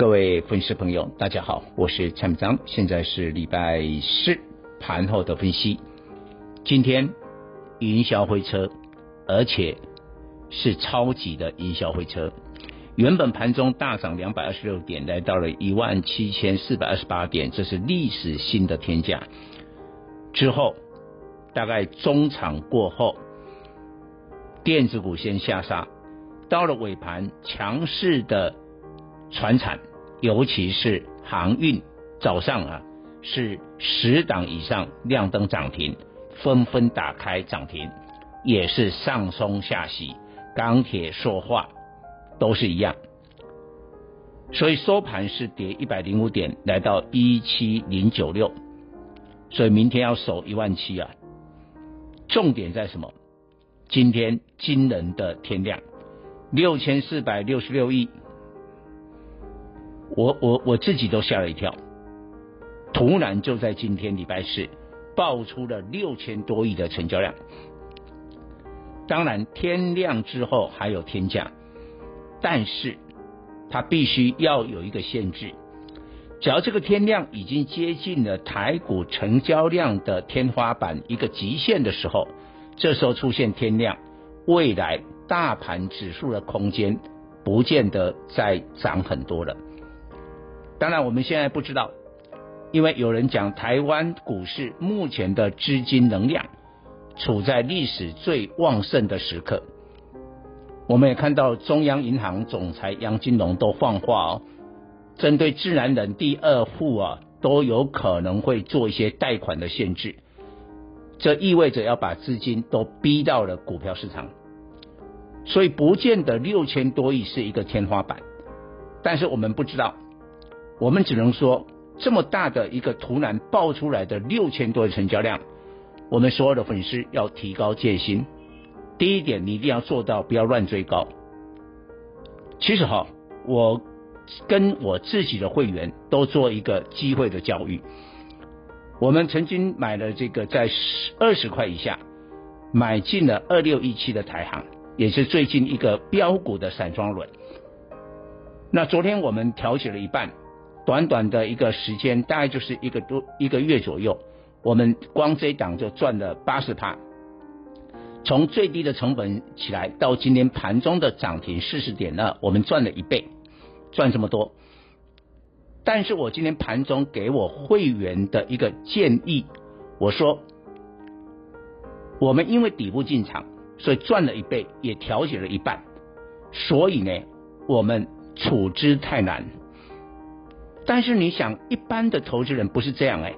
各位粉丝朋友，大家好，我是蔡明彰，现在是礼拜四盘后的分析。今天云霄飞车，而且是超级的云霄飞车。原本盘中大涨两百二十六点，来到了一万七千四百二十八点，这是历史新的天价。之后大概中场过后，电子股先下杀，到了尾盘强势的传产。尤其是航运，早上啊是十档以上亮灯涨停，纷纷打开涨停，也是上冲下洗，钢铁、说话都是一样，所以收盘是跌一百零五点，来到一七零九六，所以明天要守一万七啊。重点在什么？今天惊人的天量，六千四百六十六亿。我我我自己都吓了一跳，突然就在今天礼拜四爆出了六千多亿的成交量。当然天量之后还有天价，但是它必须要有一个限制，只要这个天量已经接近了台股成交量的天花板一个极限的时候，这时候出现天量，未来大盘指数的空间不见得再涨很多了。当然，我们现在不知道，因为有人讲台湾股市目前的资金能量处在历史最旺盛的时刻。我们也看到中央银行总裁杨金龙都放话哦，针对自然人第二户啊，都有可能会做一些贷款的限制。这意味着要把资金都逼到了股票市场，所以不见得六千多亿是一个天花板，但是我们不知道。我们只能说，这么大的一个突然爆出来的六千多的成交量，我们所有的粉丝要提高戒心。第一点，你一定要做到不要乱追高。其实哈，我跟我自己的会员都做一个机会的教育。我们曾经买了这个在十二十块以下买进了二六一七的台航，也是最近一个标股的散装轮。那昨天我们调节了一半。短短的一个时间，大概就是一个多一个月左右，我们光这一档就赚了八十趴。从最低的成本起来，到今天盘中的涨停四十点呢，我们赚了一倍，赚这么多。但是我今天盘中给我会员的一个建议，我说，我们因为底部进场，所以赚了一倍，也调节了一半，所以呢，我们处之太难。但是你想，一般的投资人不是这样哎，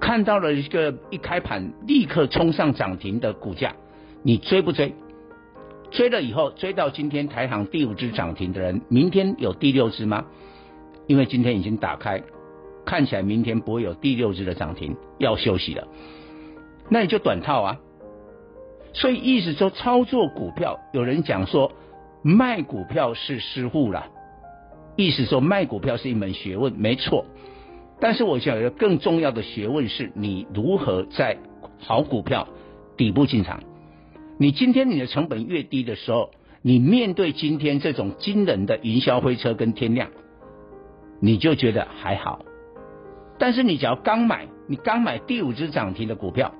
看到了一个一开盘立刻冲上涨停的股价，你追不追？追了以后，追到今天台行第五只涨停的人，明天有第六只吗？因为今天已经打开，看起来明天不会有第六只的涨停，要休息了，那你就短套啊。所以意思说，操作股票，有人讲说卖股票是失误了。意思说卖股票是一门学问，没错。但是我想有一个更重要的学问是，你如何在好股票底部进场。你今天你的成本越低的时候，你面对今天这种惊人的云霄飞车跟天量，你就觉得还好。但是你只要刚买，你刚买第五只涨停的股票，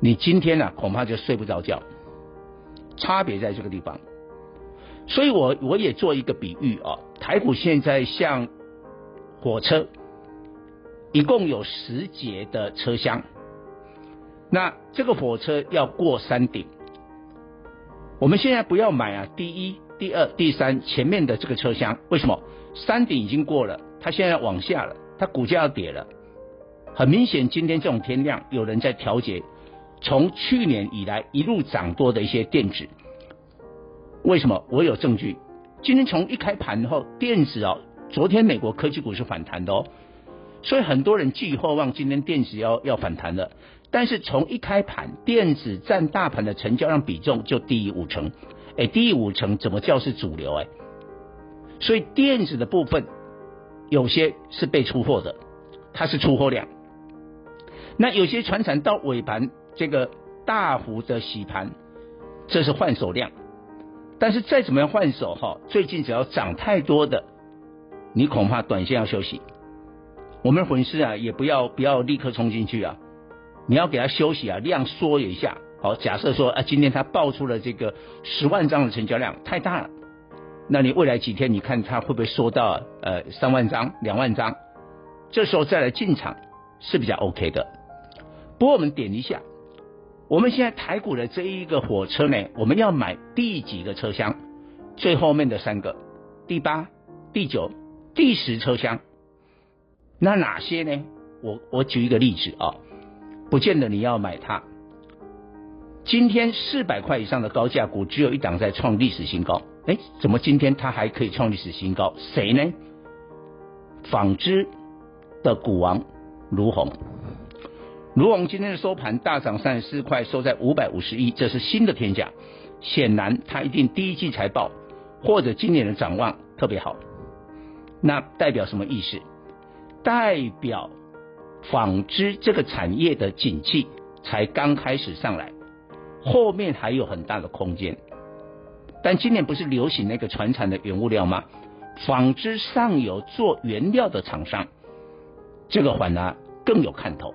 你今天呢、啊、恐怕就睡不着觉。差别在这个地方。所以我我也做一个比喻啊，台股现在像火车，一共有十节的车厢，那这个火车要过山顶，我们现在不要买啊，第一、第二、第三前面的这个车厢，为什么？山顶已经过了，它现在往下了，它股价要跌了，很明显，今天这种天量，有人在调节，从去年以来一路涨多的一些电子。为什么？我有证据。今天从一开盘后，电子哦，昨天美国科技股是反弹的哦，所以很多人寄予厚望，今天电子要要反弹了。但是从一开盘，电子占大盘的成交量比重就低于五成，哎，低于五成怎么叫是主流？哎，所以电子的部分有些是被出货的，它是出货量。那有些传产到尾盘这个大幅的洗盘，这是换手量。但是再怎么样换手哈，最近只要涨太多的，你恐怕短线要休息。我们粉丝啊，也不要不要立刻冲进去啊。你要给他休息啊，量缩一下。好，假设说啊，今天他爆出了这个十万张的成交量太大了，那你未来几天你看他会不会缩到呃三万张、两万张？这时候再来进场是比较 OK 的。不过我们点一下，我们现在台股的这一个火车呢，我们要买第几个车厢？最后面的三个，第八、第九、第十车厢。那哪些呢？我我举一个例子啊。不见得你要买它。今天四百块以上的高价股只有一档在创历史新高，哎，怎么今天它还可以创历史新高？谁呢？纺织的股王儒鸿，儒鸿今天的收盘大涨三十四块，收在五百五十一，这是新的天价。显然，它一定第一季财报或者今年的展望特别好。那代表什么意思？代表。纺织这个产业的景气才刚开始上来，后面还有很大的空间。但今年不是流行那个传产的原物料吗？纺织上游做原料的厂商，这个反而更有看头。